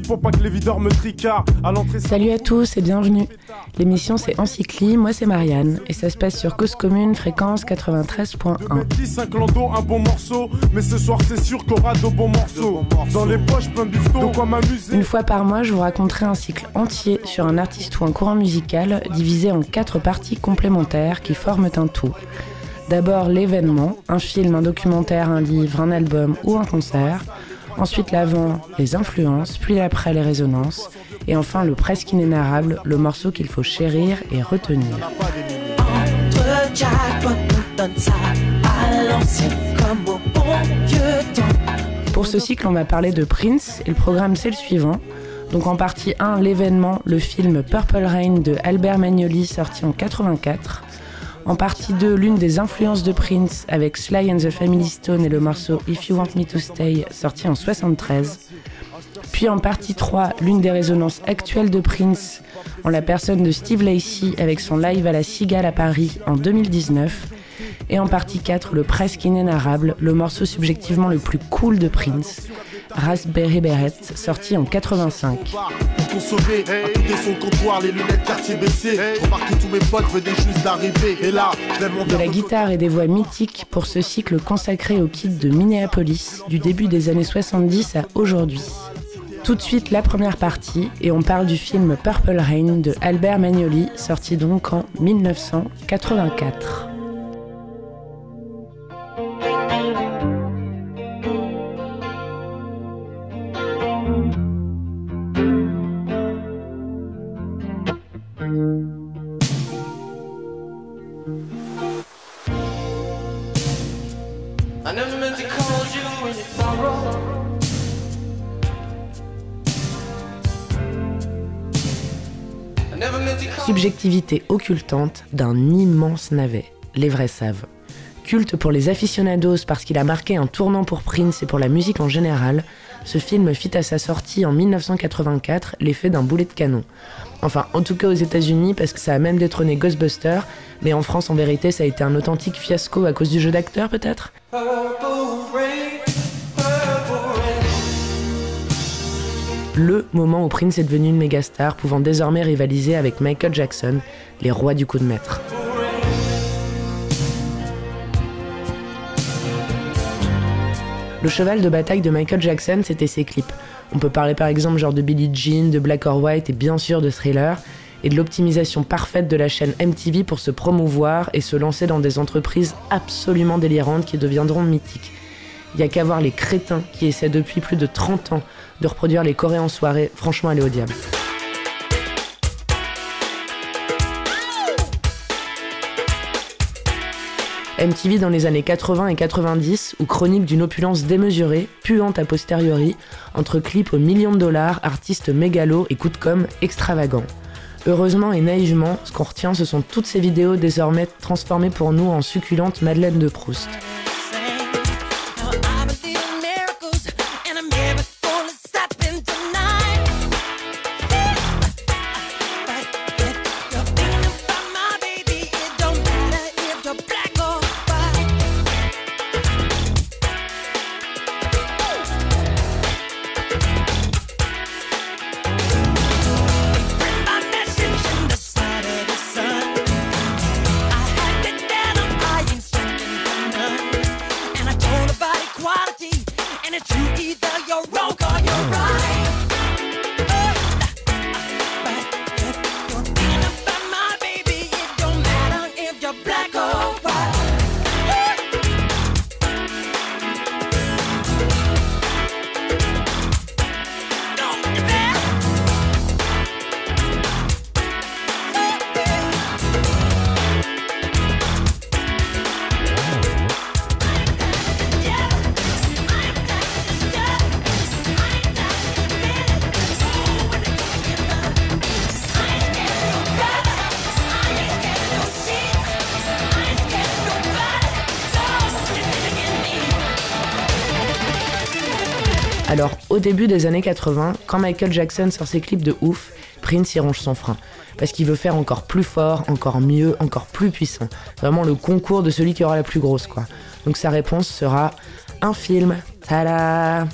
Pour pas que les videurs me tricardent. À l'entrée. Salut à tous et bienvenue. L'émission c'est Encycli, moi c'est Marianne et ça se passe sur Cause Commune, fréquence 93.1. un bon morceau, mais ce soir c'est sûr qu'on aura de bons morceaux. Dans les poches plein de quoi m'amuser. Une fois par mois, je vous raconterai un cycle entier sur un artiste ou un courant musical divisé en quatre parties complémentaires qui forment un tout. D'abord l'événement, un film, un documentaire, un livre, un album ou un concert. Ensuite l'avant, les influences, puis après les résonances. Et enfin le presque inénarrable, le morceau qu'il faut chérir et retenir. Pour ce cycle, on va parler de Prince et le programme c'est le suivant. Donc en partie 1, l'événement, le film Purple Rain de Albert Magnoli sorti en 84. En partie 2, l'une des influences de Prince avec Sly and the Family Stone et le morceau If You Want Me to Stay sorti en 73. Puis en partie 3, l'une des résonances actuelles de Prince en la personne de Steve Lacey avec son live à la Cigale à Paris en 2019. Et en partie 4, le presque inénarrable, le morceau subjectivement le plus cool de Prince, Raspberry Beret, sorti en 85. De la guitare et des voix mythiques pour ce cycle consacré au kit de Minneapolis, du début des années 70 à aujourd'hui. Tout de suite la première partie, et on parle du film Purple Rain de Albert Magnoli, sorti donc en 1984. Occultante d'un immense navet, les vrais savent. Culte pour les aficionados parce qu'il a marqué un tournant pour Prince et pour la musique en général, ce film fit à sa sortie en 1984 l'effet d'un boulet de canon. Enfin, en tout cas aux États-Unis parce que ça a même détrôné Ghostbusters, mais en France en vérité ça a été un authentique fiasco à cause du jeu d'acteur peut-être? Le moment où Prince est devenu une méga star, pouvant désormais rivaliser avec Michael Jackson, les rois du coup de maître. Le cheval de bataille de Michael Jackson, c'était ses clips. On peut parler par exemple genre de Billie Jean, de Black or White et bien sûr de Thriller, et de l'optimisation parfaite de la chaîne MTV pour se promouvoir et se lancer dans des entreprises absolument délirantes qui deviendront mythiques. Il y a qu'à voir les crétins qui essaient depuis plus de 30 ans de reproduire les Coréens en soirée, franchement, aller au diable. MTV dans les années 80 et 90, ou chronique d'une opulence démesurée, puante a posteriori, entre clips aux millions de dollars, artistes mégalos et coups de com' extravagants. Heureusement et naïvement, ce qu'on retient, ce sont toutes ces vidéos désormais transformées pour nous en succulentes Madeleine de Proust. Début des années 80, quand Michael Jackson sort ses clips de ouf, Prince y ronge son frein. Parce qu'il veut faire encore plus fort, encore mieux, encore plus puissant. Vraiment le concours de celui qui aura la plus grosse, quoi. Donc sa réponse sera un film. Tada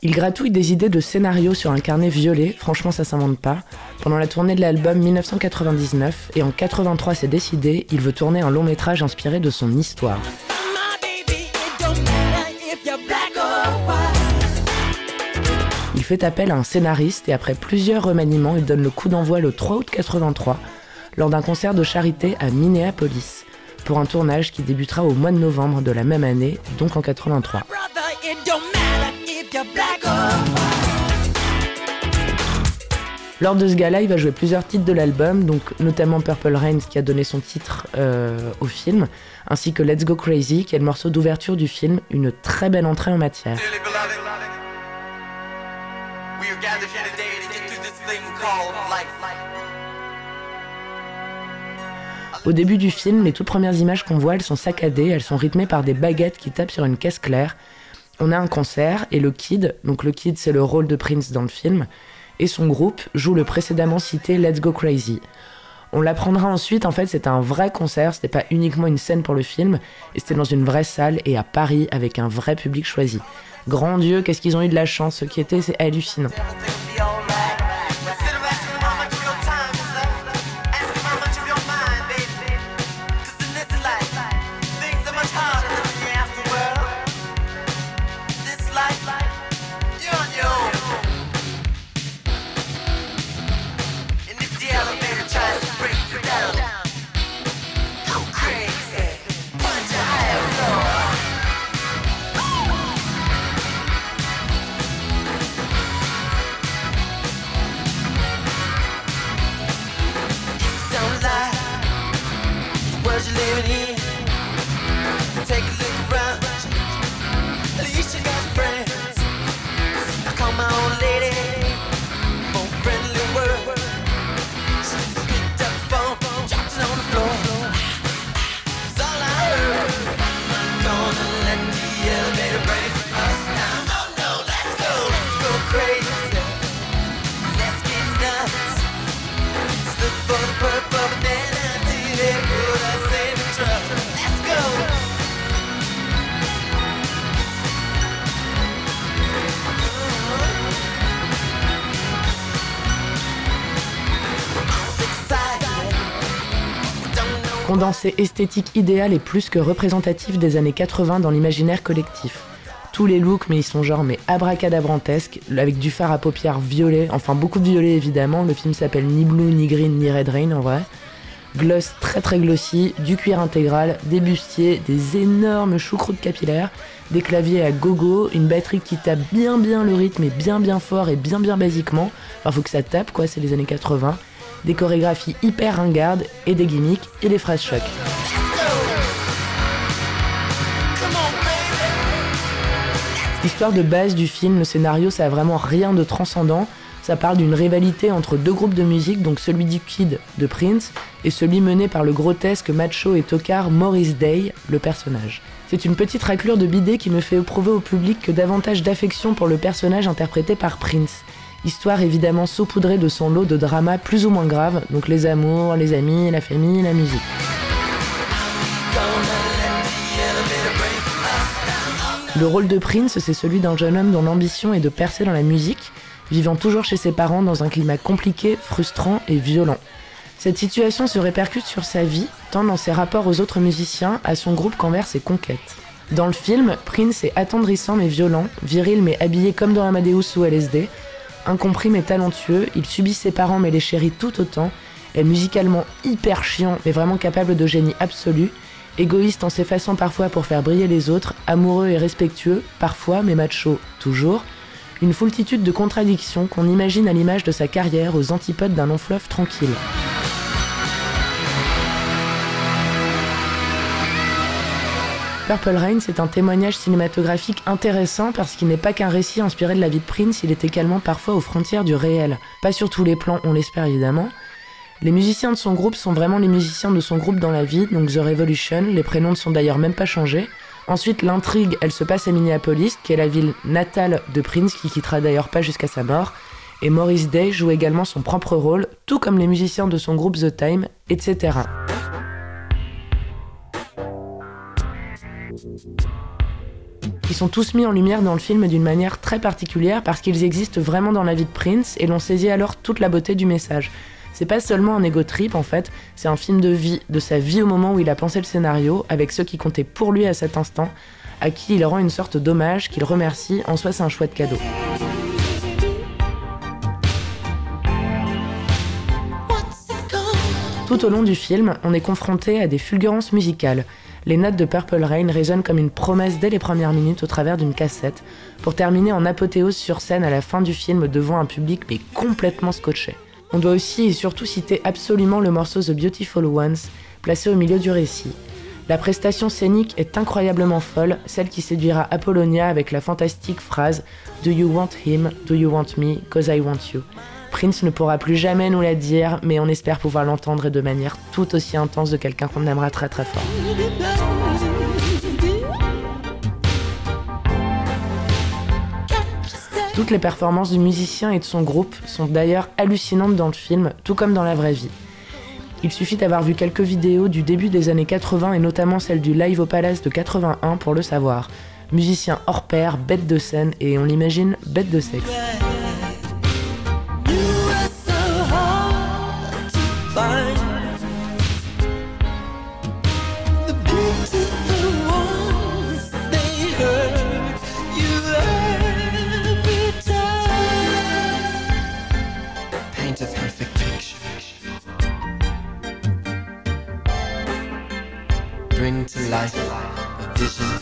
Il gratouille des idées de scénario sur un carnet violet, franchement ça s'invente pas, pendant la tournée de l'album 1999, et en 83 c'est décidé, il veut tourner un long métrage inspiré de son histoire. Fait appel à un scénariste et après plusieurs remaniements, il donne le coup d'envoi le 3 août 83 lors d'un concert de charité à Minneapolis pour un tournage qui débutera au mois de novembre de la même année, donc en 83. Lors de ce gala, il va jouer plusieurs titres de l'album, donc notamment Purple Rain qui a donné son titre euh, au film, ainsi que Let's Go Crazy qui est le morceau d'ouverture du film, une très belle entrée en matière. Au début du film, les toutes premières images qu'on voit, elles sont saccadées, elles sont rythmées par des baguettes qui tapent sur une caisse claire. On a un concert et le Kid, donc le Kid c'est le rôle de Prince dans le film, et son groupe joue le précédemment cité Let's Go Crazy. On l'apprendra ensuite, en fait c'était un vrai concert, c'était pas uniquement une scène pour le film, et c'était dans une vraie salle et à Paris avec un vrai public choisi. Grand Dieu, qu'est-ce qu'ils ont eu de la chance, ce qui était c'est hallucinant. Condensé esthétique idéal et plus que représentatif des années 80 dans l'imaginaire collectif. Tous les looks, mais ils sont genre mais abracadabrantesques, avec du fard à paupières violet, enfin beaucoup de violet évidemment. Le film s'appelle ni Blue, ni Green, ni Red Rain en vrai. Gloss très très glossy, du cuir intégral, des bustiers, des énormes choucroutes capillaires, des claviers à gogo, une batterie qui tape bien bien le rythme et bien bien fort et bien bien basiquement. Enfin faut que ça tape quoi, c'est les années 80 des chorégraphies hyper ringardes et des gimmicks et des phrases choc. L'histoire de base du film, le scénario, ça a vraiment rien de transcendant. Ça parle d'une rivalité entre deux groupes de musique, donc celui du Kid de Prince et celui mené par le grotesque macho et tocard Maurice Day, le personnage. C'est une petite raclure de bidet qui ne fait éprouver au public que davantage d'affection pour le personnage interprété par Prince. Histoire évidemment saupoudrée de son lot de dramas plus ou moins graves, donc les amours, les amis, la famille, la musique. Le rôle de Prince, c'est celui d'un jeune homme dont l'ambition est de percer dans la musique, vivant toujours chez ses parents dans un climat compliqué, frustrant et violent. Cette situation se répercute sur sa vie, tant dans ses rapports aux autres musiciens, à son groupe qu'envers ses conquêtes. Dans le film, Prince est attendrissant mais violent, viril mais habillé comme dans Amadeus ou LSD, Incompris mais talentueux, il subit ses parents mais les chérit tout autant, est musicalement hyper chiant mais vraiment capable de génie absolu, égoïste en s'effaçant parfois pour faire briller les autres, amoureux et respectueux, parfois mais macho toujours, une foultitude de contradictions qu'on imagine à l'image de sa carrière aux antipodes d'un long fleuve tranquille. Purple Rain, c'est un témoignage cinématographique intéressant parce qu'il n'est pas qu'un récit inspiré de la vie de Prince, il est également parfois aux frontières du réel. Pas sur tous les plans, on l'espère évidemment. Les musiciens de son groupe sont vraiment les musiciens de son groupe dans la vie, donc The Revolution, les prénoms ne sont d'ailleurs même pas changés. Ensuite, l'intrigue, elle se passe à Minneapolis, qui est la ville natale de Prince, qui quittera d'ailleurs pas jusqu'à sa mort. Et Maurice Day joue également son propre rôle, tout comme les musiciens de son groupe The Time, etc. Ils sont tous mis en lumière dans le film d'une manière très particulière parce qu'ils existent vraiment dans la vie de Prince et l'on saisit alors toute la beauté du message. C'est pas seulement un ego trip en fait, c'est un film de vie, de sa vie au moment où il a pensé le scénario, avec ceux qui comptaient pour lui à cet instant, à qui il rend une sorte d'hommage qu'il remercie, en soi c'est un chouette cadeau. Tout au long du film, on est confronté à des fulgurances musicales. Les notes de Purple Rain résonnent comme une promesse dès les premières minutes au travers d'une cassette, pour terminer en apothéose sur scène à la fin du film devant un public mais complètement scotché. On doit aussi et surtout citer absolument le morceau The Beautiful Ones, placé au milieu du récit. La prestation scénique est incroyablement folle, celle qui séduira Apollonia avec la fantastique phrase Do you want him, do you want me, cause I want you. Prince ne pourra plus jamais nous la dire, mais on espère pouvoir l'entendre de manière tout aussi intense de quelqu'un qu'on aimera très très fort. Toutes les performances du musicien et de son groupe sont d'ailleurs hallucinantes dans le film, tout comme dans la vraie vie. Il suffit d'avoir vu quelques vidéos du début des années 80 et notamment celle du Live au Palace de 81 pour le savoir. Musicien hors pair, bête de scène et on l'imagine bête de sexe. Life. A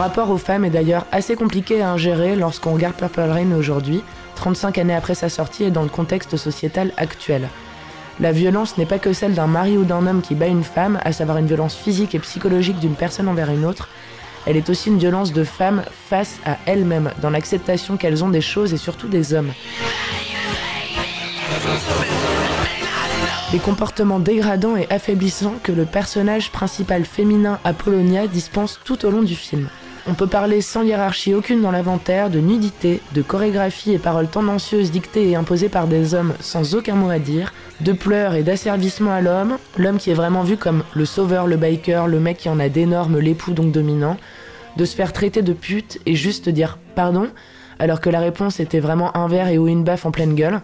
rapport aux femmes est d'ailleurs assez compliqué à ingérer lorsqu'on regarde Purple Rain aujourd'hui, 35 années après sa sortie et dans le contexte sociétal actuel. La violence n'est pas que celle d'un mari ou d'un homme qui bat une femme, à savoir une violence physique et psychologique d'une personne envers une autre, elle est aussi une violence de femmes face à elles-mêmes, dans l'acceptation qu'elles ont des choses et surtout des hommes. Des comportements dégradants et affaiblissants que le personnage principal féminin Apollonia dispense tout au long du film. On peut parler sans hiérarchie aucune dans l'inventaire de nudité, de chorégraphie et paroles tendancieuses dictées et imposées par des hommes sans aucun mot à dire, de pleurs et d'asservissement à l'homme, l'homme qui est vraiment vu comme le sauveur, le biker, le mec qui en a d'énormes, l'époux donc dominant, de se faire traiter de pute et juste dire pardon, alors que la réponse était vraiment un verre et ou une baffe en pleine gueule,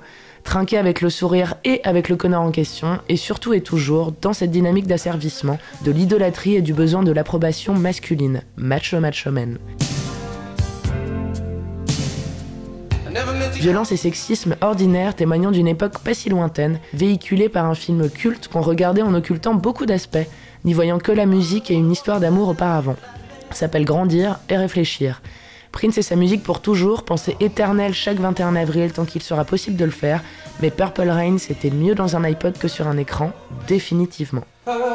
trinquer avec le sourire et avec le connard en question, et surtout et toujours dans cette dynamique d'asservissement, de l'idolâtrie et du besoin de l'approbation masculine. Macho macho man. Violence et sexisme ordinaire témoignant d'une époque pas si lointaine, véhiculée par un film culte qu'on regardait en occultant beaucoup d'aspects, n'y voyant que la musique et une histoire d'amour auparavant. S'appelle Grandir et réfléchir. Prince et sa musique pour toujours, pensée éternelle chaque 21 avril tant qu'il sera possible de le faire, mais Purple Rain c'était mieux dans un iPod que sur un écran, définitivement. you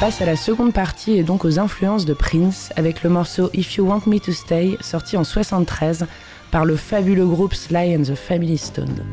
passe à la seconde partie et donc aux influences de Prince avec le morceau If You Want Me to Stay sorti en 73 par le fabuleux groupe Sly and the Family Stone.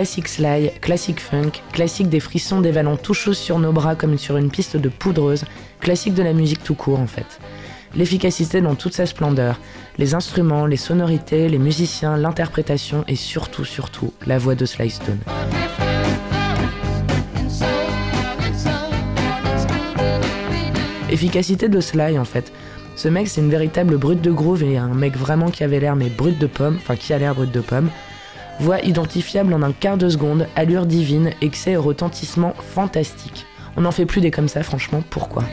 Classique Sly, classique funk, classique des frissons dévalant tout chose sur nos bras comme sur une piste de poudreuse, classique de la musique tout court en fait. L'efficacité dans toute sa splendeur, les instruments, les sonorités, les musiciens, l'interprétation et surtout, surtout, la voix de Sly Stone. Efficacité de Sly en fait. Ce mec c'est une véritable brute de groove et un mec vraiment qui avait l'air mais brut de pomme, enfin qui a l'air brut de pomme. Voix identifiable en un quart de seconde, allure divine, excès et retentissement fantastique. On n'en fait plus des comme ça, franchement, pourquoi?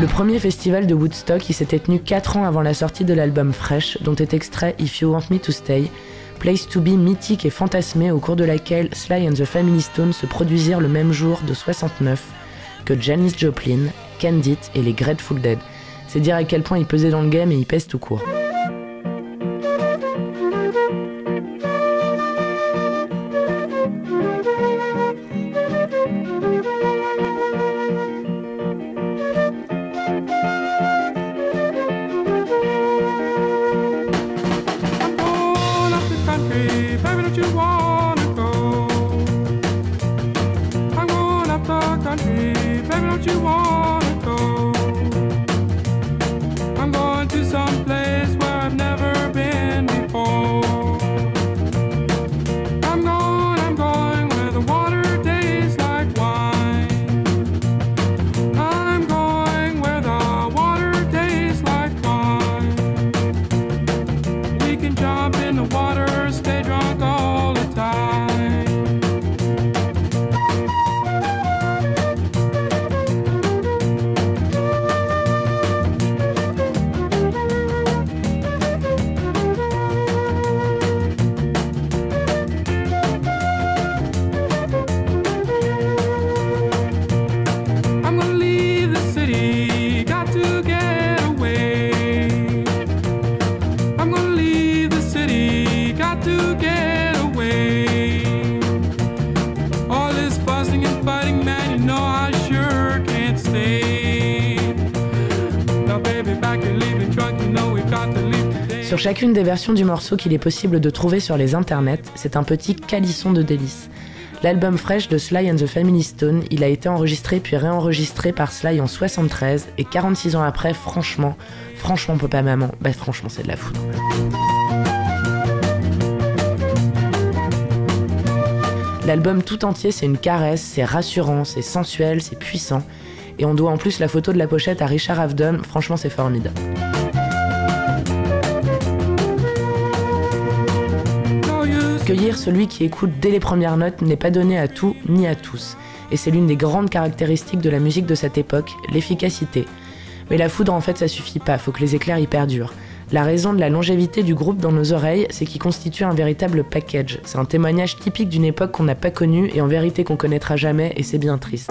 Le premier festival de Woodstock, il s'était tenu 4 ans avant la sortie de l'album Fresh, dont est extrait If You Want Me to Stay, place to be mythique et fantasmée au cours de laquelle Sly and the Family Stone se produisirent le même jour de 69 que Janis Joplin, Candid et les Grateful Dead. C'est dire à quel point il pesait dans le game et il pèse tout court. Sur chacune des versions du morceau qu'il est possible de trouver sur les internets, c'est un petit calisson de délices. L'album Fresh de Sly and the Family Stone, il a été enregistré puis réenregistré par Sly en 73 et 46 ans après, franchement, franchement papa maman, bah franchement c'est de la foudre. L'album tout entier c'est une caresse, c'est rassurant, c'est sensuel, c'est puissant. Et on doit en plus la photo de la pochette à Richard Avedon, franchement c'est formidable. Cueillir celui qui écoute dès les premières notes n'est pas donné à tout ni à tous, et c'est l'une des grandes caractéristiques de la musique de cette époque, l'efficacité. Mais la foudre en fait ça suffit pas, faut que les éclairs y perdurent. La raison de la longévité du groupe dans nos oreilles, c'est qu'il constitue un véritable package. C'est un témoignage typique d'une époque qu'on n'a pas connue et en vérité qu'on connaîtra jamais, et c'est bien triste.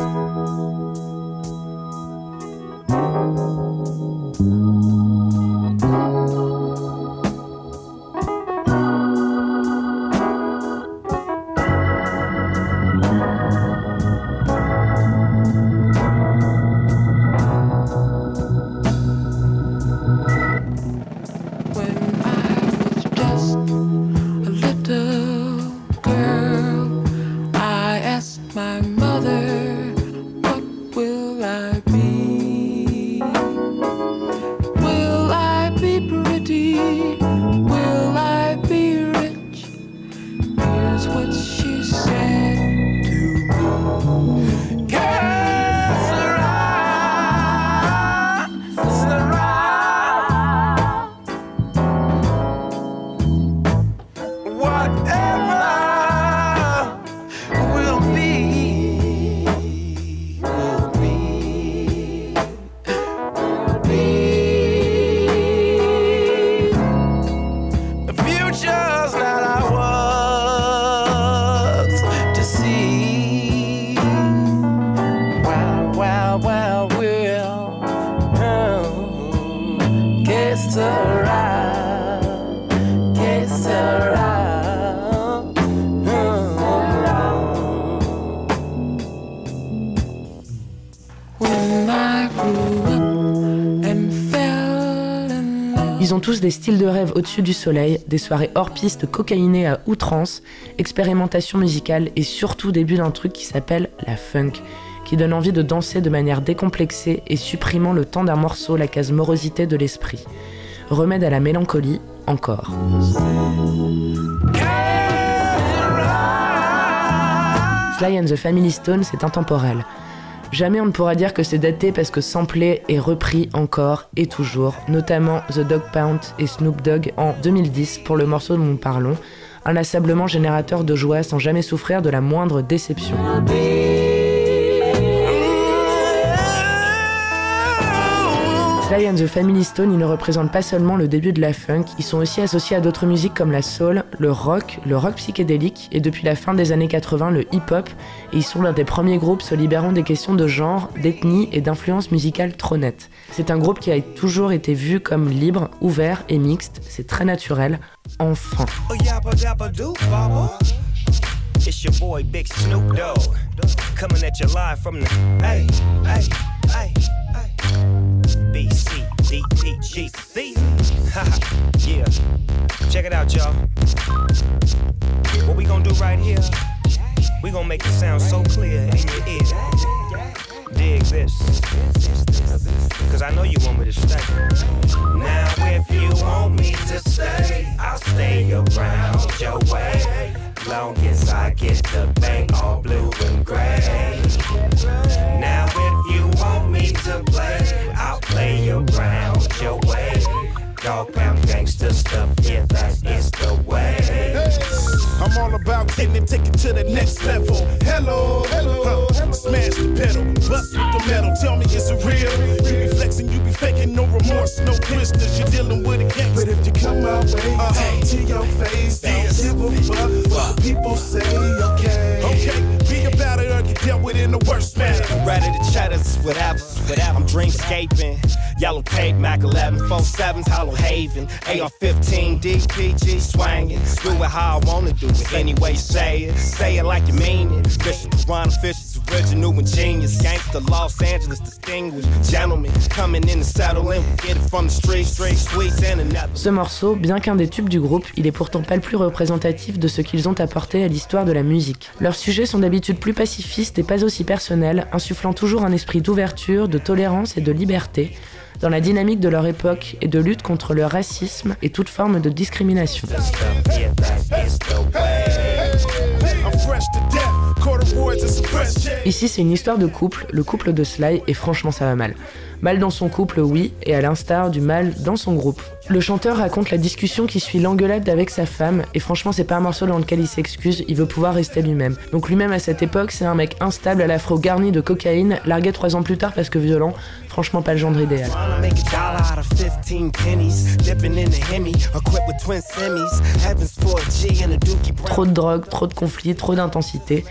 Des styles de rêve au-dessus du soleil, des soirées hors piste cocaïnées à outrance, expérimentation musicale et surtout début d'un truc qui s'appelle la funk, qui donne envie de danser de manière décomplexée et supprimant le temps d'un morceau la case morosité de l'esprit. Remède à la mélancolie, encore. Sly and the Family Stone, c'est intemporel. Jamais on ne pourra dire que c'est daté parce que samplé est repris encore et toujours, notamment The Dog Pound et Snoop Dogg en 2010 pour le morceau dont nous parlons, inlassablement générateur de joie sans jamais souffrir de la moindre déception. Sly and the Family Stone, ils ne représentent pas seulement le début de la funk, ils sont aussi associés à d'autres musiques comme la soul, le rock, le rock psychédélique et depuis la fin des années 80 le hip-hop, ils sont l'un des premiers groupes se libérant des questions de genre, d'ethnie et d'influence musicale trop nettes. C'est un groupe qui a toujours été vu comme libre, ouvert et mixte, c'est très naturel, enfin. Out, y'all. What we gonna do right here? We gonna make it sound so clear in your ear. Dig this. Cause I know you want me to stay. Now, if you want me to stay, I'll stay around your way long as I get the bank all blue and gray. Now if you want me to play, I'll play around your way. Dog pound gangster stuff, yeah, that is the way. I'm all about getting it, take it to the next level. Hello, hello, huh. smash the pedal, bust with the metal. Tell me, is it real? You be flexing, you be faking, no remorse, no twisters. You're dealing with a gang. But if you come my way, uh-huh. to your face, don't give a fuck what people say. Worst manner. Ready to chat us, whatever, whatever. I'm dreamscaping. Yellow tape, Mac 11, 47s, Hollow Haven, AR 15, DPG swanging. Do it how I wanna do it. Anyway, say it, say it like you mean it. Fish piranha fishes original and genius. Gangster Los Angeles distinguished. Gentlemen coming in and settling. Get it from the street, straight sweets and another. Ce morceau, bien qu'un des tubes du groupe, il est pourtant pas le plus représentatif de ce qu'ils ont apporté à l'histoire de la musique. Leurs sujets sont d'habitude plus pacifistes et pas aussi personnels, insufflant toujours un esprit d'ouverture, de tolérance et de liberté dans la dynamique de leur époque et de lutte contre le racisme et toute forme de discrimination. Ici, c'est une histoire de couple, le couple de Sly, et franchement, ça va mal. Mal dans son couple, oui, et à l'instar du mal dans son groupe. Le chanteur raconte la discussion qui suit l'engueulade avec sa femme, et franchement, c'est pas un morceau dans lequel il s'excuse, il veut pouvoir rester lui-même. Donc lui-même à cette époque, c'est un mec instable à l'afro garni de cocaïne, largué trois ans plus tard parce que violent, franchement pas le genre idéal. Trop de drogue, trop de conflits, trop d'intensité.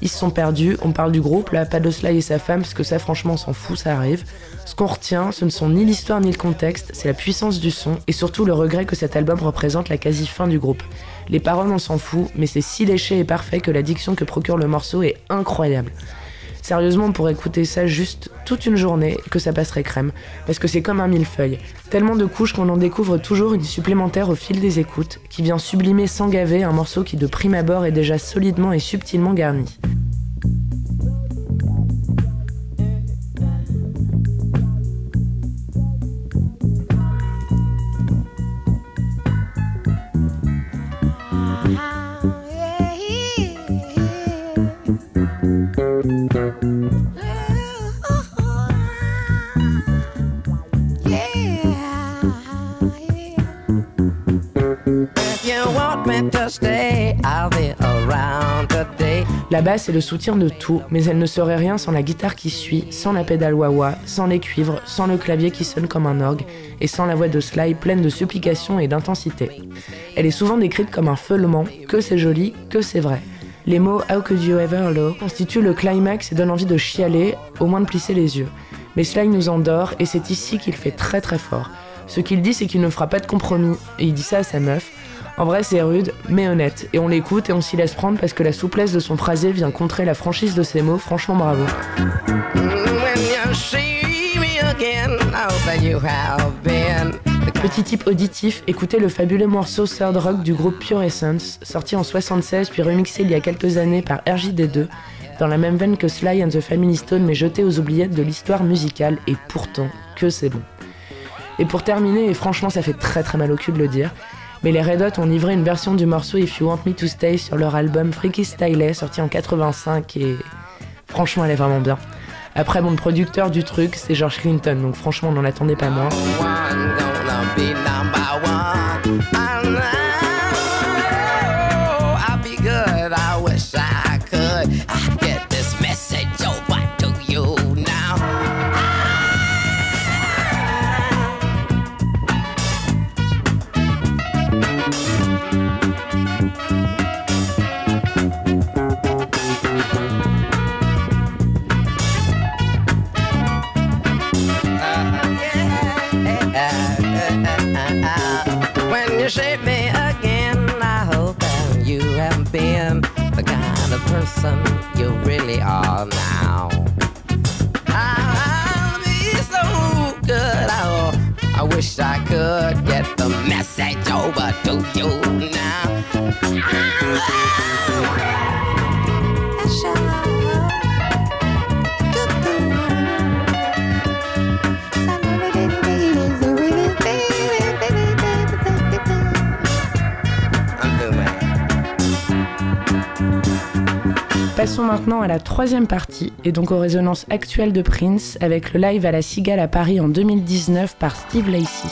Ils se sont perdus, on parle du groupe, là, pas de Sly et sa femme, parce que ça franchement on s'en fout, ça arrive. Ce qu'on retient, ce ne sont ni l'histoire ni le contexte, c'est la puissance du son, et surtout le regret que cet album représente la quasi-fin du groupe. Les paroles on s'en fout, mais c'est si léché et parfait que l'addiction que procure le morceau est incroyable. Sérieusement, on pourrait écouter ça juste toute une journée, que ça passerait crème, parce que c'est comme un millefeuille. Tellement de couches qu'on en découvre toujours une supplémentaire au fil des écoutes, qui vient sublimer sans gaver un morceau qui de prime abord est déjà solidement et subtilement garni. La basse est le soutien de tout, mais elle ne serait rien sans la guitare qui suit, sans la pédale wah-wah, sans les cuivres, sans le clavier qui sonne comme un orgue, et sans la voix de Sly pleine de supplication et d'intensité. Elle est souvent décrite comme un feulement, que c'est joli, que c'est vrai. Les mots How could you ever low constituent le climax et donnent envie de chialer, au moins de plisser les yeux. Mais Sly nous endort, et c'est ici qu'il fait très très fort. Ce qu'il dit, c'est qu'il ne fera pas de compromis, et il dit ça à sa meuf, en vrai, c'est rude, mais honnête. Et on l'écoute et on s'y laisse prendre parce que la souplesse de son phrasé vient contrer la franchise de ses mots. Franchement, bravo. Petit type auditif, écoutez le fabuleux morceau Third Rock du groupe Pure Essence, sorti en 76 puis remixé il y a quelques années par RJD2, dans la même veine que Sly and the Family Stone mais jeté aux oubliettes de l'histoire musicale, et pourtant, que c'est bon. Et pour terminer, et franchement ça fait très très mal au cul de le dire, mais les Red Hot ont livré une version du morceau If You Want Me to Stay sur leur album Freaky Style sorti en 85 et franchement elle est vraiment bien. Après bon le producteur du truc c'est George Clinton donc franchement on n'en attendait pas moins. Person you really are now. I'll be so good. Oh, I wish I could get the message over to you Passons maintenant à la troisième partie, et donc aux résonances actuelles de Prince, avec le live à la Cigale à Paris en 2019 par Steve Lacey.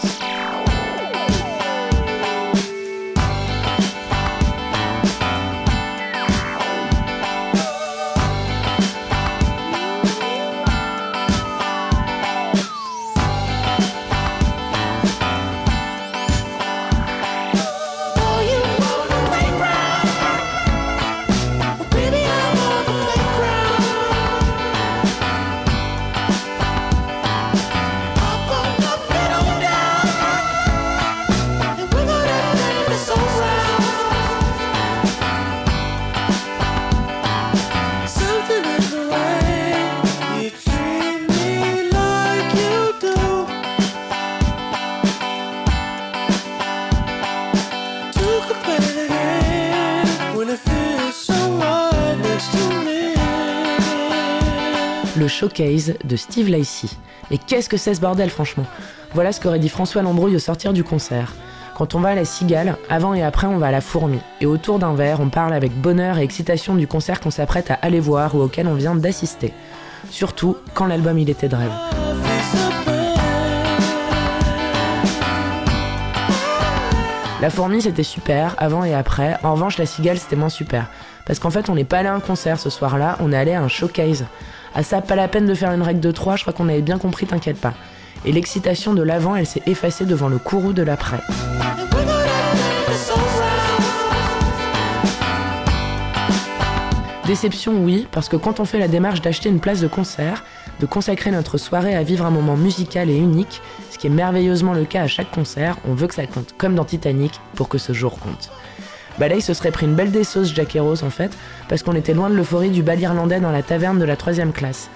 De Steve Lacey. Mais qu'est-ce que c'est ce bordel franchement? Voilà ce qu'aurait dit François Lambrouille au sortir du concert. Quand on va à la cigale, avant et après on va à la fourmi. Et autour d'un verre, on parle avec bonheur et excitation du concert qu'on s'apprête à aller voir ou auquel on vient d'assister. Surtout quand l'album il était de rêve. La fourmi c'était super, avant et après. En revanche, la cigale c'était moins super. Parce qu'en fait, on n'est pas allé à un concert ce soir-là, on est allé à un showcase. À ça, pas la peine de faire une règle de 3, je crois qu'on avait bien compris, t'inquiète pas. Et l'excitation de l'avant, elle s'est effacée devant le courroux de l'après. Déception, oui, parce que quand on fait la démarche d'acheter une place de concert, de consacrer notre soirée à vivre un moment musical et unique, ce qui est merveilleusement le cas à chaque concert, on veut que ça compte, comme dans Titanic, pour que ce jour compte. Bah là, se serait pris une belle dessauce Jack Rose en fait, parce qu'on était loin de l'euphorie du bal irlandais dans la taverne de la troisième classe.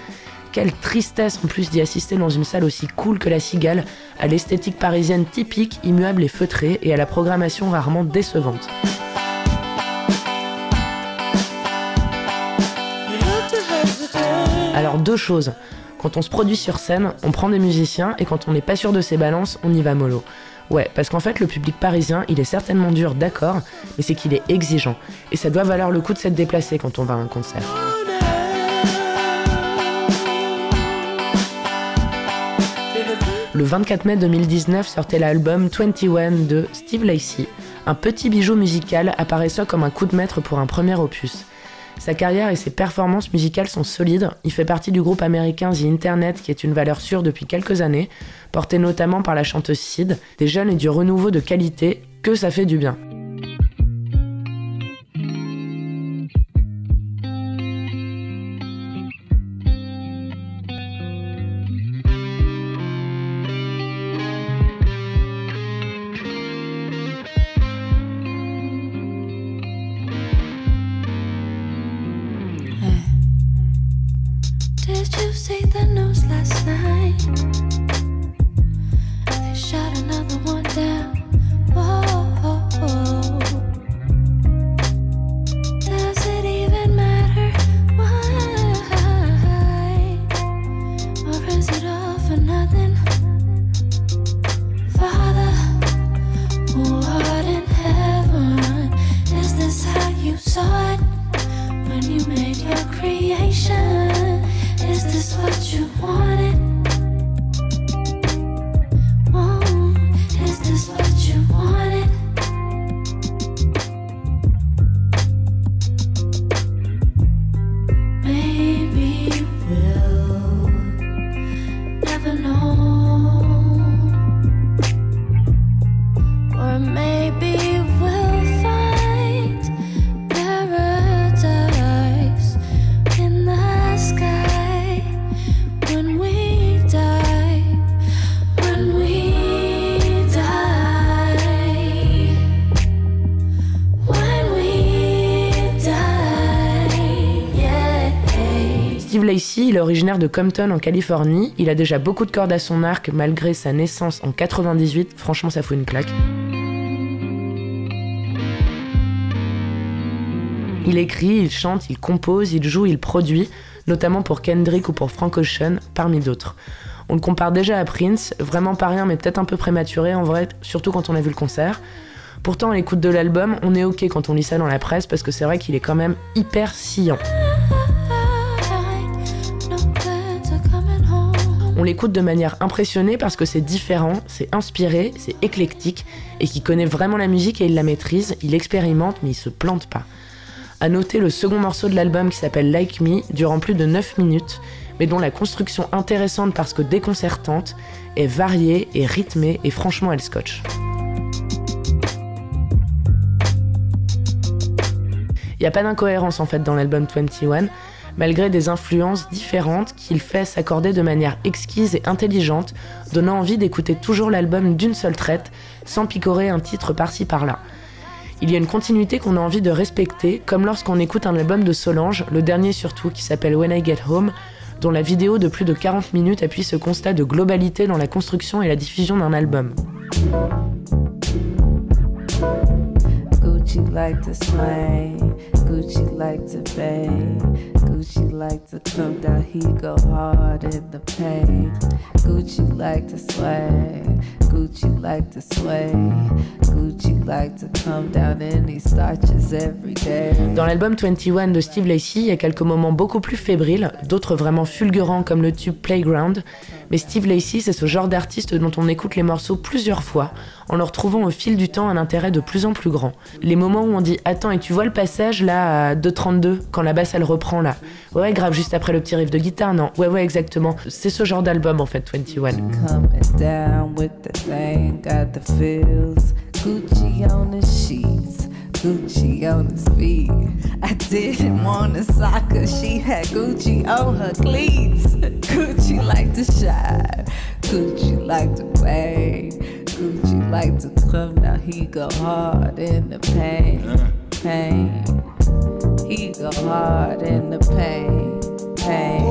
Quelle tristesse en plus d'y assister dans une salle aussi cool que la Cigale, à l'esthétique parisienne typique, immuable et feutrée, et à la programmation rarement décevante. Alors deux choses. Quand on se produit sur scène, on prend des musiciens et quand on n'est pas sûr de ses balances, on y va mollo. Ouais, parce qu'en fait, le public parisien, il est certainement dur, d'accord, mais c'est qu'il est exigeant. Et ça doit valoir le coup de s'être déplacé quand on va à un concert. Le 24 mai 2019 sortait l'album 21 de Steve Lacey, un petit bijou musical apparaissant comme un coup de maître pour un premier opus. Sa carrière et ses performances musicales sont solides. Il fait partie du groupe américain The Internet, qui est une valeur sûre depuis quelques années, porté notamment par la chanteuse Sid, des jeunes et du renouveau de qualité, que ça fait du bien. Il est originaire de Compton en Californie. Il a déjà beaucoup de cordes à son arc malgré sa naissance en 98. Franchement, ça fout une claque. Il écrit, il chante, il compose, il joue, il produit, notamment pour Kendrick ou pour Frank Ocean, parmi d'autres. On le compare déjà à Prince, vraiment pas rien, mais peut-être un peu prématuré en vrai, surtout quand on a vu le concert. Pourtant, à l'écoute de l'album, on est ok quand on lit ça dans la presse parce que c'est vrai qu'il est quand même hyper sciant. On l'écoute de manière impressionnée parce que c'est différent, c'est inspiré, c'est éclectique et qui connaît vraiment la musique et il la maîtrise, il expérimente mais il se plante pas. À noter le second morceau de l'album qui s'appelle Like Me, durant plus de 9 minutes, mais dont la construction intéressante parce que déconcertante est variée et rythmée et franchement elle scotche. Il n'y a pas d'incohérence en fait dans l'album 21, malgré des influences différentes qu'il fait s'accorder de manière exquise et intelligente, donnant envie d'écouter toujours l'album d'une seule traite, sans picorer un titre par-ci par-là. Il y a une continuité qu'on a envie de respecter, comme lorsqu'on écoute un album de Solange, le dernier surtout, qui s'appelle When I Get Home, dont la vidéo de plus de 40 minutes appuie ce constat de globalité dans la construction et la diffusion d'un album. Gucci like to come down, he go hard in the pain. Gucci like to sway. Gucci like to sway. Gucci like to come down and he starches every day. Dans l'album 21 de Steve Lacy, il y a quelques moments beaucoup plus fébriles, d'autres vraiment fulgurants comme le tube Playground. Mais Steve Lacy, c'est ce genre d'artiste dont on écoute les morceaux plusieurs fois, en leur trouvant au fil du temps un intérêt de plus en plus grand. Les moments où on dit Attends, et tu vois le passage là à 2.32, quand la basse elle reprend là Ouais, grave, juste après le petit riff de guitare, non Ouais, ouais, exactement. C'est ce genre d'album en fait, 21. Gucci on the sheets. Gucci on his feet. I didn't want a cause she had Gucci on her cleats. Gucci like to shine. Gucci like to wave. Gucci like to come now he go hard in the pain. Pain. He go hard in the pain. Pain.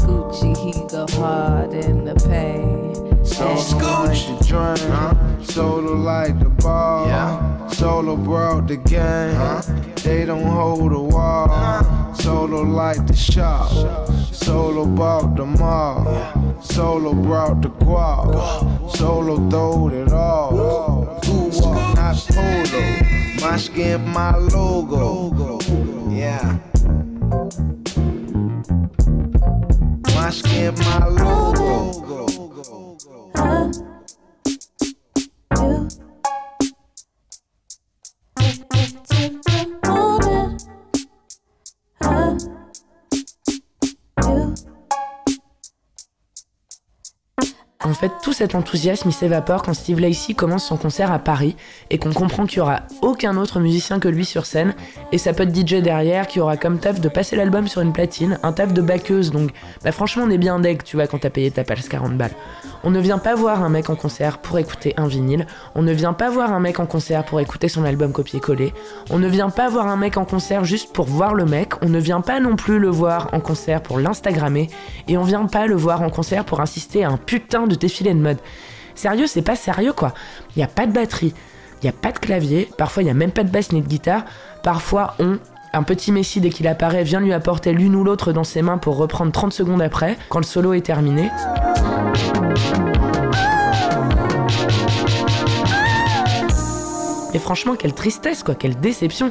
Gucci he go hard in the pain. So Scooch. the drain. Huh? Solo like the ball. Yeah. Solo brought the game. Huh? They don't hold the wall. Nah. Solo like the shop. Solo bought the mall. Yeah. Solo brought the guap. Solo throwed it all. Who walk, not polo. My skin, my logo. Yeah. My skin, my logo uh En fait, tout cet enthousiasme, il s'évapore quand Steve Lacy commence son concert à Paris et qu'on comprend qu'il n'y aura aucun autre musicien que lui sur scène et sa pote DJ derrière qui aura comme taf de passer l'album sur une platine, un taf de backeuse. Donc, bah franchement, on est bien deg, tu vois, quand t'as payé ta passe 40 balles. On ne vient pas voir un mec en concert pour écouter un vinyle. On ne vient pas voir un mec en concert pour écouter son album copié-collé. On ne vient pas voir un mec en concert juste pour voir le mec. On ne vient pas non plus le voir en concert pour l'Instagrammer. Et on vient pas le voir en concert pour assister à un putain de défilé de mode. Sérieux, c'est pas sérieux quoi. Il y a pas de batterie. Il n'y a pas de clavier, parfois il n'y a même pas de basse ni de guitare, parfois on, un petit Messi dès qu'il apparaît vient lui apporter l'une ou l'autre dans ses mains pour reprendre 30 secondes après, quand le solo est terminé. Et franchement, quelle tristesse, quoi, quelle déception.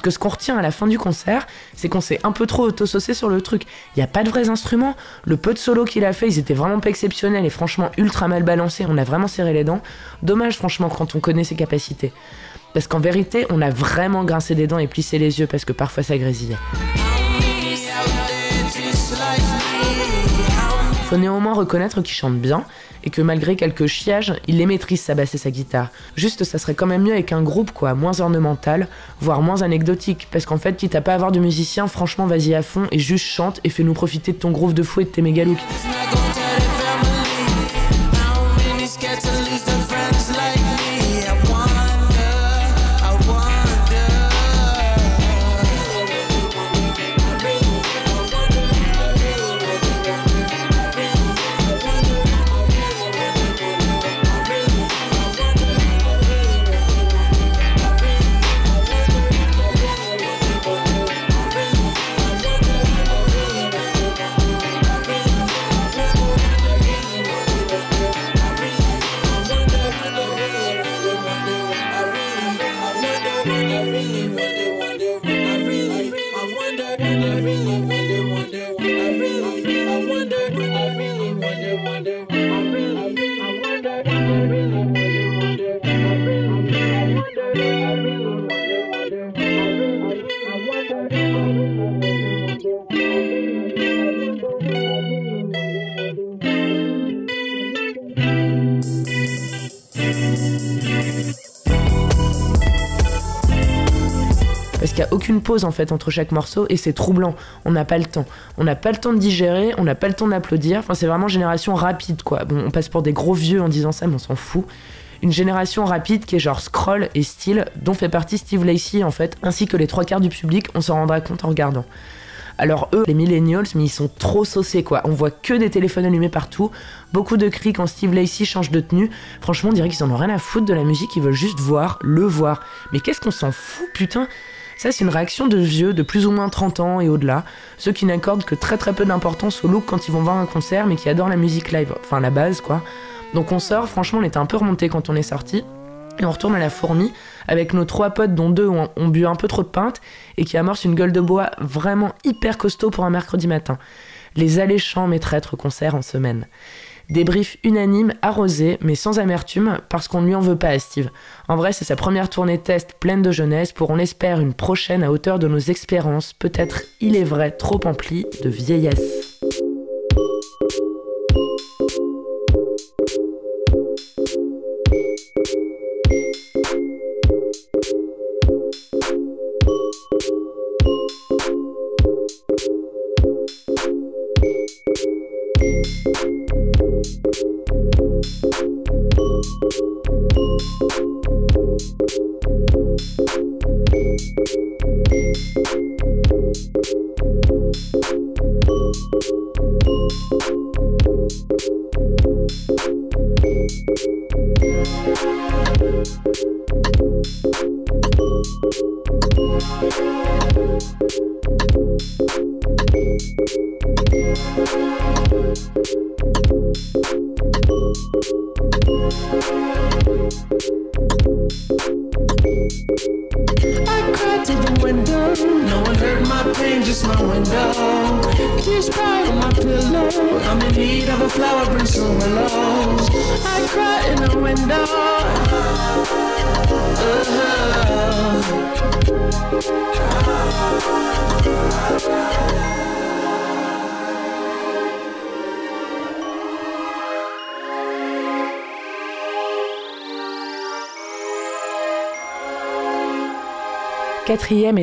Parce que ce qu'on retient à la fin du concert, c'est qu'on s'est un peu trop auto-saucé sur le truc. Il n'y a pas de vrais instruments. Le peu de solo qu'il a fait, ils étaient vraiment pas exceptionnels et franchement ultra mal balancés. On a vraiment serré les dents. Dommage, franchement, quand on connaît ses capacités. Parce qu'en vérité, on a vraiment grincé des dents et plissé les yeux parce que parfois ça grésillait. Faut néanmoins reconnaître qu'il chante bien et que malgré quelques chiages, il les maîtrise sa basse et sa guitare. Juste, ça serait quand même mieux avec un groupe, quoi, moins ornemental, voire moins anecdotique, parce qu'en fait, quitte à pas avoir de musicien, franchement, vas-y à fond et juste chante et fais-nous profiter de ton groove de fou et de tes méga looks. En fait entre chaque morceau et c'est troublant. On n'a pas le temps. On n'a pas le temps de digérer, on n'a pas le temps d'applaudir. Enfin, c'est vraiment génération rapide quoi. Bon, on passe pour des gros vieux en disant ça, mais on s'en fout. Une génération rapide qui est genre scroll et style, dont fait partie Steve Lacey en fait, ainsi que les trois quarts du public, on s'en rendra compte en regardant. Alors eux, les millennials, mais ils sont trop saucés quoi. On voit que des téléphones allumés partout, beaucoup de cris quand Steve Lacey change de tenue. Franchement, on dirait qu'ils en ont rien à foutre de la musique, ils veulent juste voir, le voir. Mais qu'est-ce qu'on s'en fout, putain? Ça, c'est une réaction de vieux de plus ou moins 30 ans et au-delà, ceux qui n'accordent que très très peu d'importance au look quand ils vont voir un concert, mais qui adorent la musique live, enfin la base quoi. Donc on sort, franchement, on était un peu remonté quand on est sorti. Et on retourne à la fourmi avec nos trois potes, dont deux ont, bu un peu trop de pinte et qui amorcent une gueule de bois vraiment hyper costaud pour un mercredi matin. Les alléchants maîtres concerts en semaine. Débrief unanime, arrosé, mais sans amertume, parce qu'on ne lui en veut pas à Steve. En vrai, c'est sa première tournée test pleine de jeunesse pour, on espère, une prochaine à hauteur de nos espérances, peut-être, il est vrai, trop emplie de vieillesse.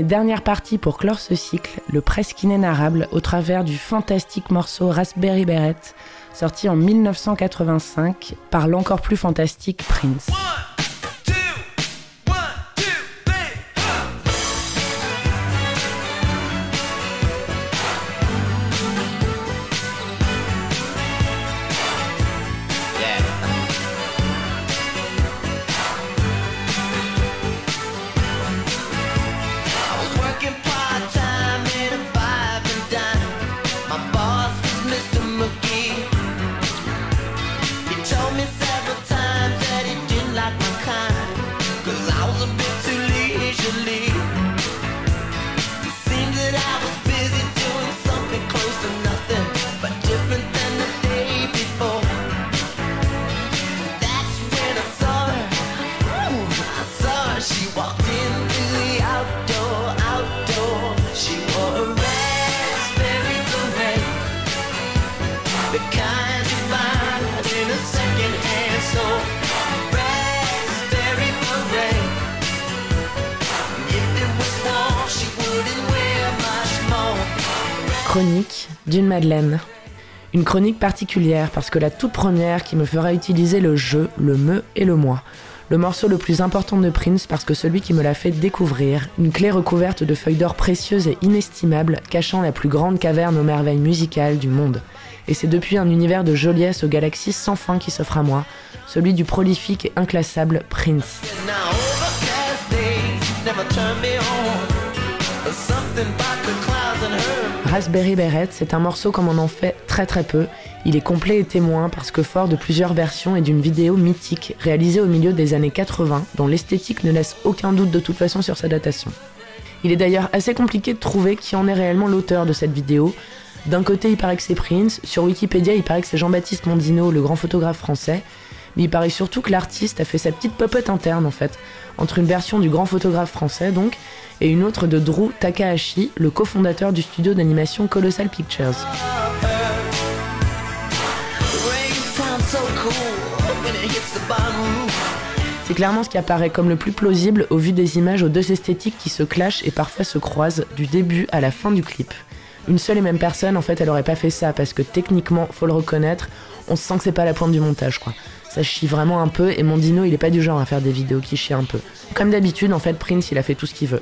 Dernière partie pour clore ce cycle, le presque inénarrable au travers du fantastique morceau Raspberry Beret, sorti en 1985 par l'encore plus fantastique Prince. Une chronique particulière parce que la toute première qui me fera utiliser le je, le me et le moi. Le morceau le plus important de Prince parce que celui qui me l'a fait découvrir, une clé recouverte de feuilles d'or précieuses et inestimables cachant la plus grande caverne aux merveilles musicales du monde. Et c'est depuis un univers de joliesse aux galaxies sans fin qui s'offre à moi, celui du prolifique et inclassable Prince. Raspberry Beret, c'est un morceau comme on en fait très très peu. Il est complet et témoin parce que fort de plusieurs versions et d'une vidéo mythique réalisée au milieu des années 80 dont l'esthétique ne laisse aucun doute de toute façon sur sa datation. Il est d'ailleurs assez compliqué de trouver qui en est réellement l'auteur de cette vidéo. D'un côté, il paraît que c'est Prince, sur Wikipédia, il paraît que c'est Jean-Baptiste Mondino, le grand photographe français, mais il paraît surtout que l'artiste a fait sa petite popote interne en fait, entre une version du grand photographe français donc, et une autre de Drew Takahashi, le cofondateur du studio d'animation Colossal Pictures. C'est clairement ce qui apparaît comme le plus plausible au vu des images aux deux esthétiques qui se clashent et parfois se croisent du début à la fin du clip. Une seule et même personne, en fait, elle aurait pas fait ça parce que techniquement, faut le reconnaître, on sent que c'est pas la pointe du montage, quoi ça chie vraiment un peu et mon dino il est pas du genre à faire des vidéos qui chient un peu. Comme d'habitude en fait Prince il a fait tout ce qu'il veut,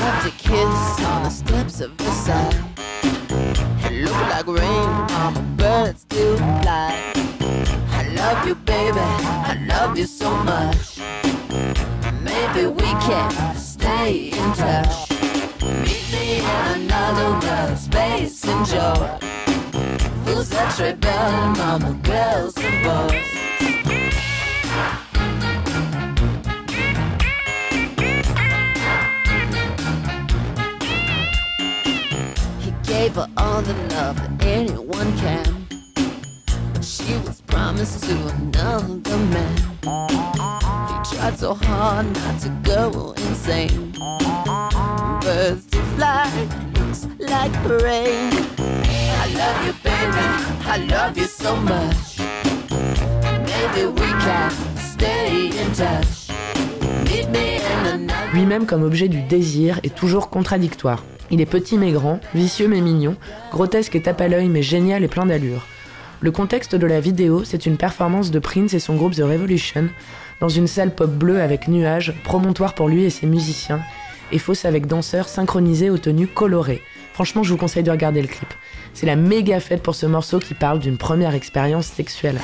Loved to kiss on the steps of Versailles. It looked like rain on the birds do fly. I love you, baby. I love you so much. Maybe we can stay in touch. Meet me in another world, space and joy. Fools that rebel on the girls and boys. All the love that anyone can. But she was promised to another man. He tried so hard not to go insane. Looks like rain. I love you, baby. I love you so much. Lui-même comme objet du désir est toujours contradictoire. Il est petit mais grand, vicieux mais mignon, grotesque et tape à l'œil mais génial et plein d'allure. Le contexte de la vidéo, c'est une performance de Prince et son groupe The Revolution dans une salle pop bleue avec nuages, promontoire pour lui et ses musiciens, et fosse avec danseurs synchronisés aux tenues colorées. Franchement, je vous conseille de regarder le clip. C'est la méga fête pour ce morceau qui parle d'une première expérience sexuelle.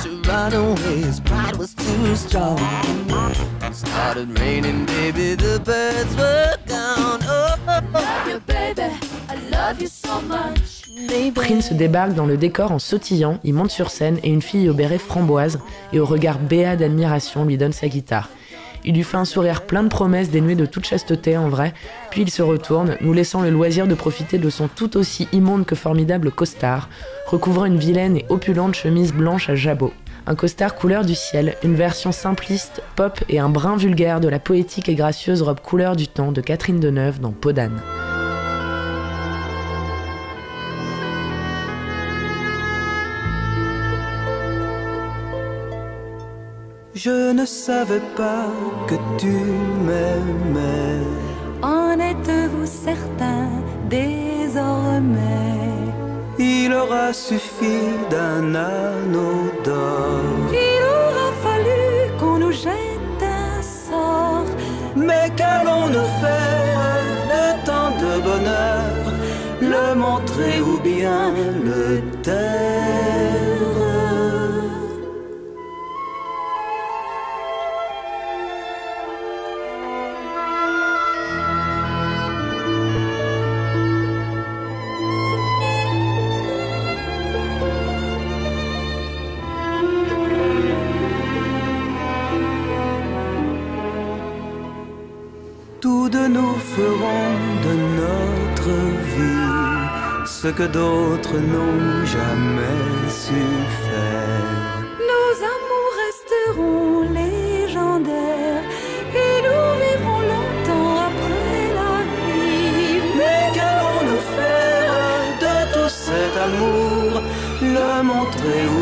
To break up if you say that you care. He had to run away, his pride was too strong. It started raining, baby. The birds were gone. Oh, love you, baby. I love you so much. Baby. Prince débarque dans le décor en sautillant, il monte sur scène et une fille au béret framboise et au regard béat d'admiration lui donne sa guitare. Il lui fait un sourire plein de promesses dénué de toute chasteté en vrai, puis il se retourne, nous laissant le loisir de profiter de son tout aussi immonde que formidable costard, recouvrant une vilaine et opulente chemise blanche à jabot. Un costard couleur du ciel, une version simpliste, pop et un brin vulgaire de la poétique et gracieuse robe couleur du temps de Catherine Deneuve dans Peau Je ne savais pas que tu m'aimais. En êtes-vous certain désormais? Il aura suffi d'un anneau d'or. Il aura fallu qu'on nous jette un sort. Mais qu'allons-nous faire de tant de bonheur Le montrer ou bien le taire De nous ferons de notre vie ce que d'autres n'ont jamais su faire. Nos amours resteront légendaires et nous vivrons longtemps après la vie. Mais qu'allons-nous faire de tout cet amour? Le montrer ou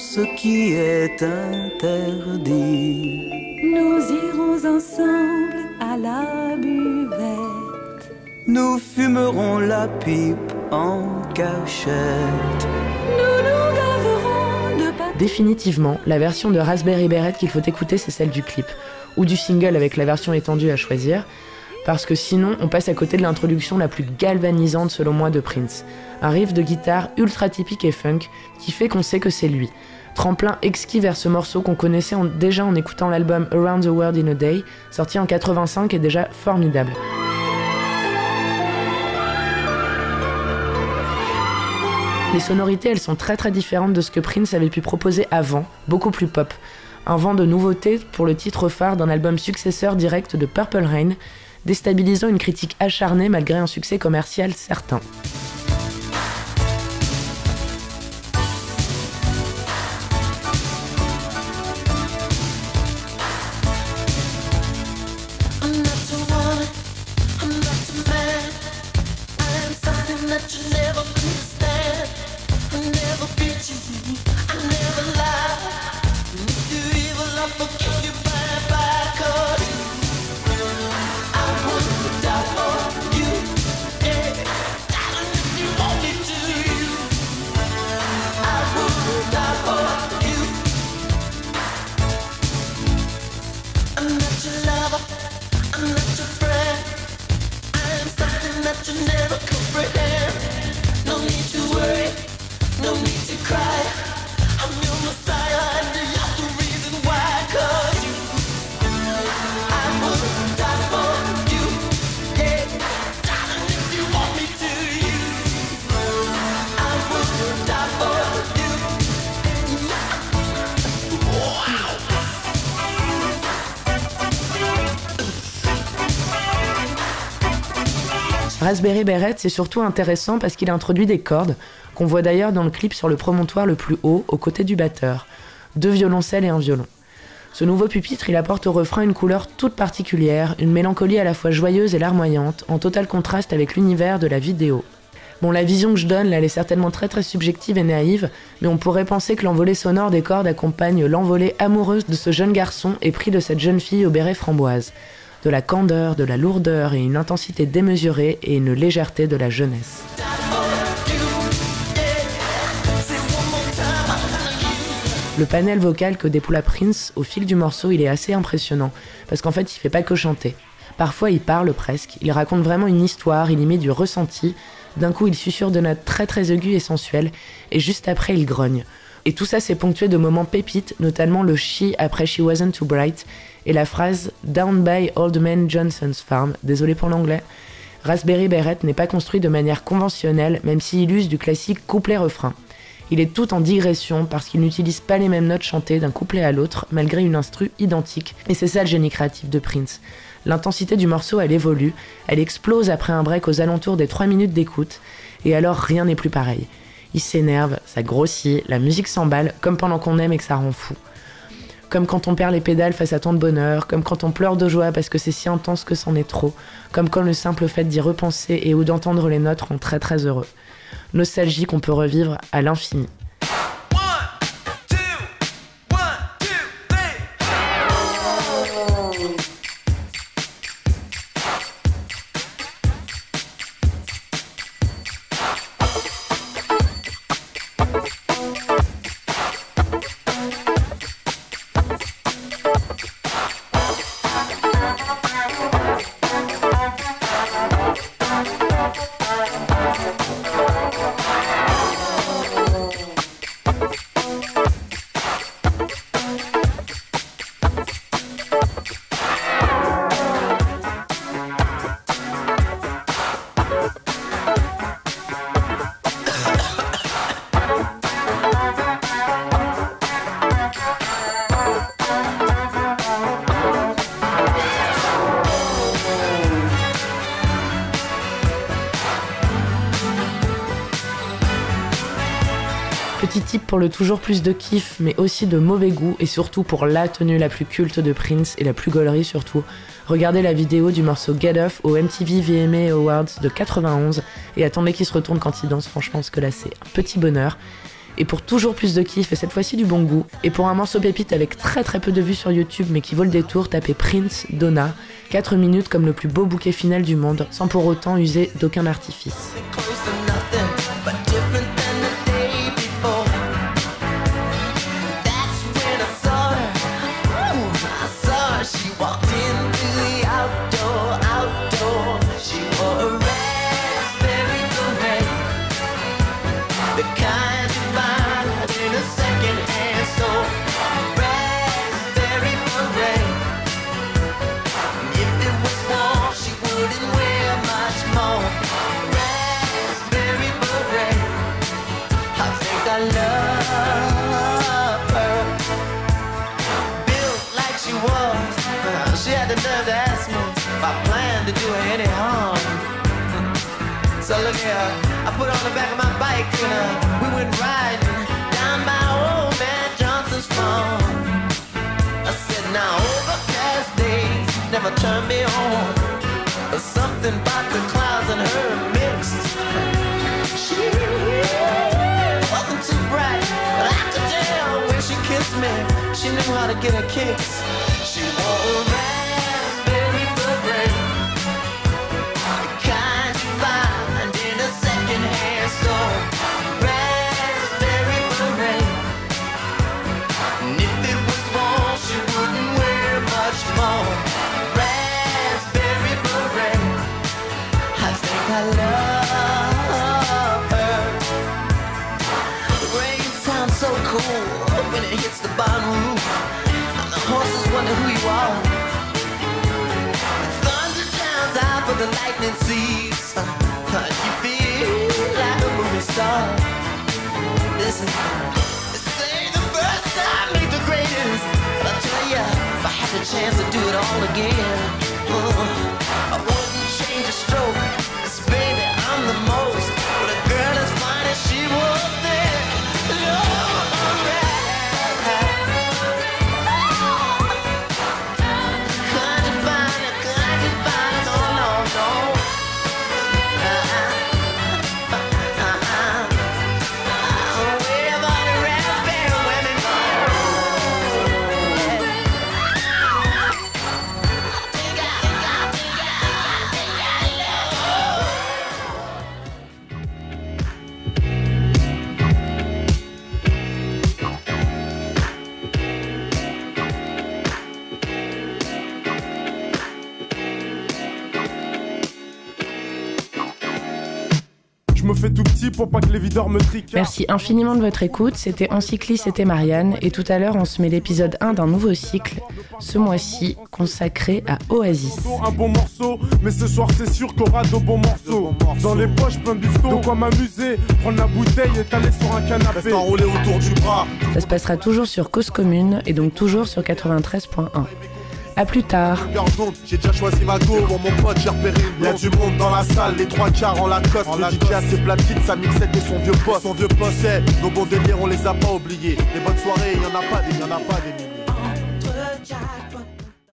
ce qui est interdit. Nous irons ensemble à la buvette. Nous fumerons la pipe en cachette. Nous nous gaverons de. Définitivement, la version de Raspberry Beret qu'il faut écouter, c'est celle du clip, ou du single avec la version étendue à choisir, parce que sinon, on passe à côté de l'introduction la plus galvanisante selon moi de Prince. Un riff de guitare ultra typique et funk qui fait qu'on sait que c'est lui. Tremplin exquis vers ce morceau qu'on connaissait déjà en écoutant l'album Around the World in a Day, sorti en 85 et déjà formidable. Les sonorités, elles sont très très différentes de ce que Prince avait pu proposer avant, beaucoup plus pop. Un vent de nouveauté pour le titre phare d'un album successeur direct de Purple Rain, déstabilisant une critique acharnée malgré un succès commercial certain. Raspberry Beret, c'est surtout intéressant parce qu'il introduit des cordes, qu'on voit d'ailleurs dans le clip sur le promontoire le plus haut, aux côtés du batteur. Deux violoncelles et un violon. Ce nouveau pupitre, il apporte au refrain une couleur toute particulière, une mélancolie à la fois joyeuse et larmoyante, en total contraste avec l'univers de la vidéo. Bon, la vision que je donne, elle est certainement très très subjective et naïve, mais on pourrait penser que l'envolée sonore des cordes accompagne l'envolée amoureuse de ce jeune garçon et pris de cette jeune fille au béret framboise de la candeur, de la lourdeur et une intensité démesurée et une légèreté de la jeunesse. Le panel vocal que déploie Prince au fil du morceau, il est assez impressionnant, parce qu'en fait, il fait pas que chanter. Parfois, il parle presque, il raconte vraiment une histoire, il y met du ressenti. D'un coup, il susurre de notes très très aiguës et sensuelles, et juste après, il grogne. Et tout ça, c'est ponctué de moments pépites, notamment le she après She Wasn't Too Bright, et la phrase Down by Old Man Johnson's Farm, désolé pour l'anglais. Raspberry Beret n'est pas construit de manière conventionnelle, même s'il use du classique couplet-refrain. Il est tout en digression parce qu'il n'utilise pas les mêmes notes chantées d'un couplet à l'autre, malgré une instru identique. Et c'est ça le génie créatif de Prince. L'intensité du morceau, elle évolue, elle explose après un break aux alentours des 3 minutes d'écoute, et alors rien n'est plus pareil. Il s'énerve, ça grossit, la musique s'emballe, comme pendant qu'on aime et que ça rend fou comme quand on perd les pédales face à tant de bonheur, comme quand on pleure de joie parce que c'est si intense que c'en est trop, comme quand le simple fait d'y repenser et ou d'entendre les notes rend très très heureux. Nostalgie qu'on peut revivre à l'infini. Toujours plus de kiff, mais aussi de mauvais goût, et surtout pour la tenue la plus culte de Prince et la plus gaulerie surtout. Regardez la vidéo du morceau Get Off au MTV VMA Awards de 91 et attendez qu'il se retourne quand il danse, franchement, parce que là c'est un petit bonheur. Et pour toujours plus de kiff, et cette fois-ci du bon goût, et pour un morceau pépite avec très très peu de vues sur YouTube mais qui vaut le détour, tapez Prince Donna, 4 minutes comme le plus beau bouquet final du monde, sans pour autant user d'aucun artifice. Turn me on. Something about the clouds and her mixed. She wasn't too bright, but I could when she kissed me, she knew how to get her kicks. She a lightning sees. Uh, you feel like a movie star. Listen, they say the first time made the greatest. But I tell ya, if I had the chance to do it all again, Merci infiniment de votre écoute. C'était Encycli, c'était Marianne. Et tout à l'heure, on se met l'épisode 1 d'un nouveau cycle, ce mois-ci consacré à Oasis. Un bon morceau, mais ce soir c'est sûr qu'on aura de bons morceaux. Dans les poches, plein de bifton. De quoi m'amuser, prendre la bouteille et t'aller sur un canapé. autour du bras. Ça se passera toujours sur Cause Commune et donc toujours sur 93.1. À plus tard. J'ai déjà choisi ma go pour mon pote, j'ai repéré Y'a du monde dans la salle, les trois quarts en Lacoste. En le DJ a ses platines, sa mixette et son vieux poste. Son vieux poste, c'est nos bons délires, on les a pas oubliés. Les bonnes soirées, y'en a pas des, y'en a pas des milliers. Entre Jack